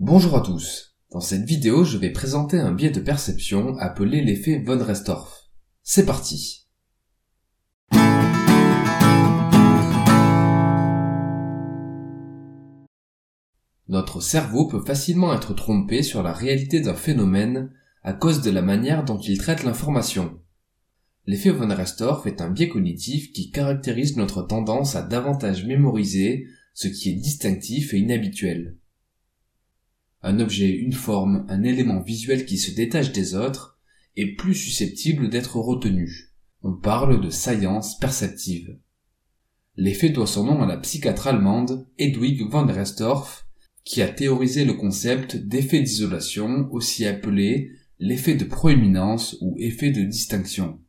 Bonjour à tous. Dans cette vidéo, je vais présenter un biais de perception appelé l'effet von Restorff. C'est parti. Notre cerveau peut facilement être trompé sur la réalité d'un phénomène à cause de la manière dont il traite l'information. L'effet von Restorff est un biais cognitif qui caractérise notre tendance à davantage mémoriser ce qui est distinctif et inhabituel. Un objet, une forme, un élément visuel qui se détache des autres est plus susceptible d'être retenu. On parle de science perceptive. L'effet doit son nom à la psychiatre allemande Hedwig von Restorff, qui a théorisé le concept d'effet d'isolation, aussi appelé l'effet de proéminence ou effet de distinction.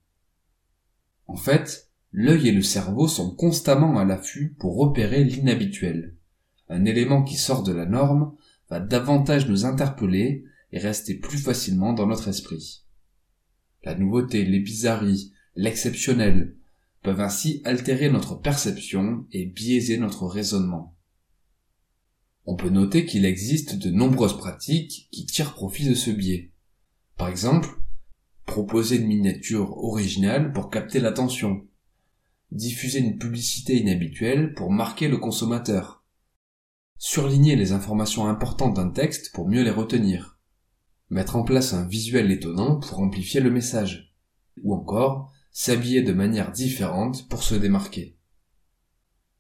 En fait, l'œil et le cerveau sont constamment à l'affût pour repérer l'inhabituel. Un élément qui sort de la norme va davantage nous interpeller et rester plus facilement dans notre esprit. La nouveauté, les bizarreries, l'exceptionnel peuvent ainsi altérer notre perception et biaiser notre raisonnement. On peut noter qu'il existe de nombreuses pratiques qui tirent profit de ce biais. Par exemple, proposer une miniature originale pour capter l'attention, diffuser une publicité inhabituelle pour marquer le consommateur, surligner les informations importantes d'un texte pour mieux les retenir, mettre en place un visuel étonnant pour amplifier le message, ou encore s'habiller de manière différente pour se démarquer.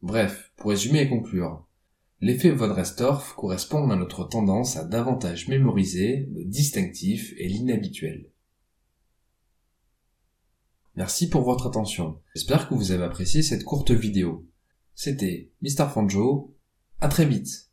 Bref, pour résumer et conclure, l'effet von Restorff correspond à notre tendance à davantage mémoriser le distinctif et l'inhabituel. Merci pour votre attention. J'espère que vous avez apprécié cette courte vidéo. C'était Mr. Fanjo. À très vite.